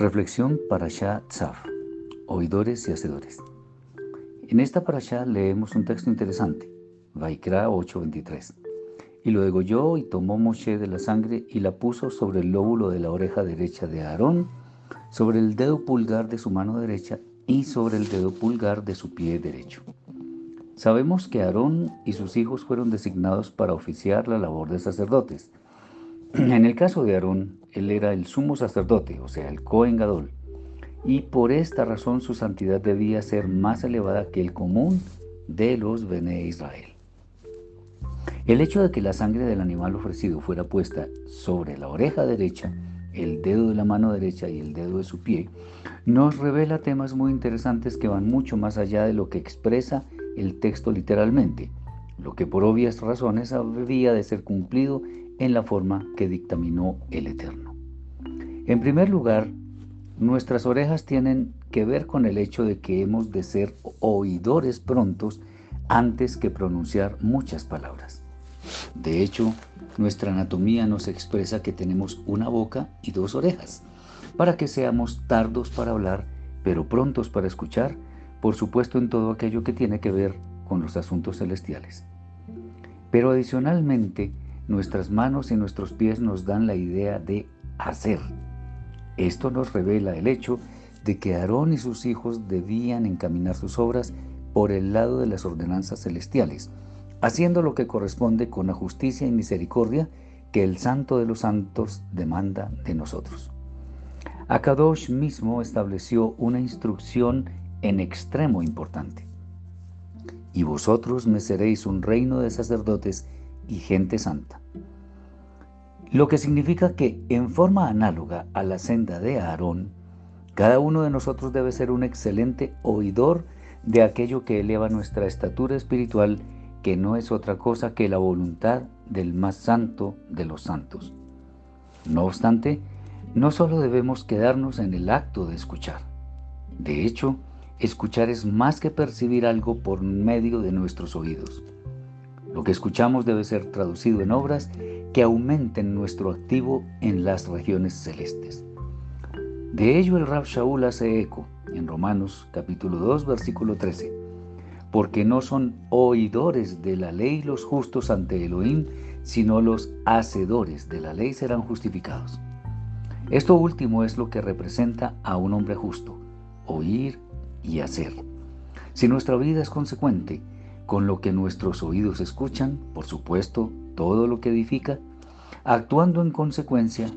Reflexión para Shah Tzaf, oidores y hacedores. En esta parashá leemos un texto interesante, Vaikra 8:23. Y lo degolló y tomó Moshe de la sangre y la puso sobre el lóbulo de la oreja derecha de Aarón, sobre el dedo pulgar de su mano derecha y sobre el dedo pulgar de su pie derecho. Sabemos que Aarón y sus hijos fueron designados para oficiar la labor de sacerdotes. En el caso de Aarón, él era el sumo sacerdote, o sea, el Cohen Gadol, y por esta razón su santidad debía ser más elevada que el común de los Bene Israel. El hecho de que la sangre del animal ofrecido fuera puesta sobre la oreja derecha, el dedo de la mano derecha y el dedo de su pie, nos revela temas muy interesantes que van mucho más allá de lo que expresa el texto literalmente, lo que por obvias razones había de ser cumplido en la forma que dictaminó el Eterno. En primer lugar, nuestras orejas tienen que ver con el hecho de que hemos de ser oidores prontos antes que pronunciar muchas palabras. De hecho, nuestra anatomía nos expresa que tenemos una boca y dos orejas, para que seamos tardos para hablar, pero prontos para escuchar, por supuesto en todo aquello que tiene que ver con los asuntos celestiales. Pero adicionalmente, nuestras manos y nuestros pies nos dan la idea de hacer. Esto nos revela el hecho de que Aarón y sus hijos debían encaminar sus obras por el lado de las ordenanzas celestiales, haciendo lo que corresponde con la justicia y misericordia que el Santo de los Santos demanda de nosotros. Akadosh mismo estableció una instrucción en extremo importante. Y vosotros me seréis un reino de sacerdotes y gente santa. Lo que significa que en forma análoga a la senda de Aarón, cada uno de nosotros debe ser un excelente oidor de aquello que eleva nuestra estatura espiritual, que no es otra cosa que la voluntad del más santo de los santos. No obstante, no solo debemos quedarnos en el acto de escuchar. De hecho, escuchar es más que percibir algo por medio de nuestros oídos. Lo que escuchamos debe ser traducido en obras que aumenten nuestro activo en las regiones celestes. De ello el Rab Shaul hace eco en Romanos capítulo 2 versículo 13, porque no son oidores de la ley los justos ante Elohim, sino los hacedores de la ley serán justificados. Esto último es lo que representa a un hombre justo, oír y hacer. Si nuestra vida es consecuente, con lo que nuestros oídos escuchan, por supuesto, todo lo que edifica, actuando en consecuencia,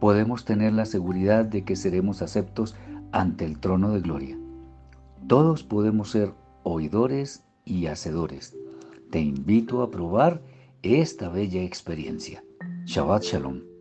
podemos tener la seguridad de que seremos aceptos ante el trono de gloria. Todos podemos ser oidores y hacedores. Te invito a probar esta bella experiencia. Shabbat Shalom.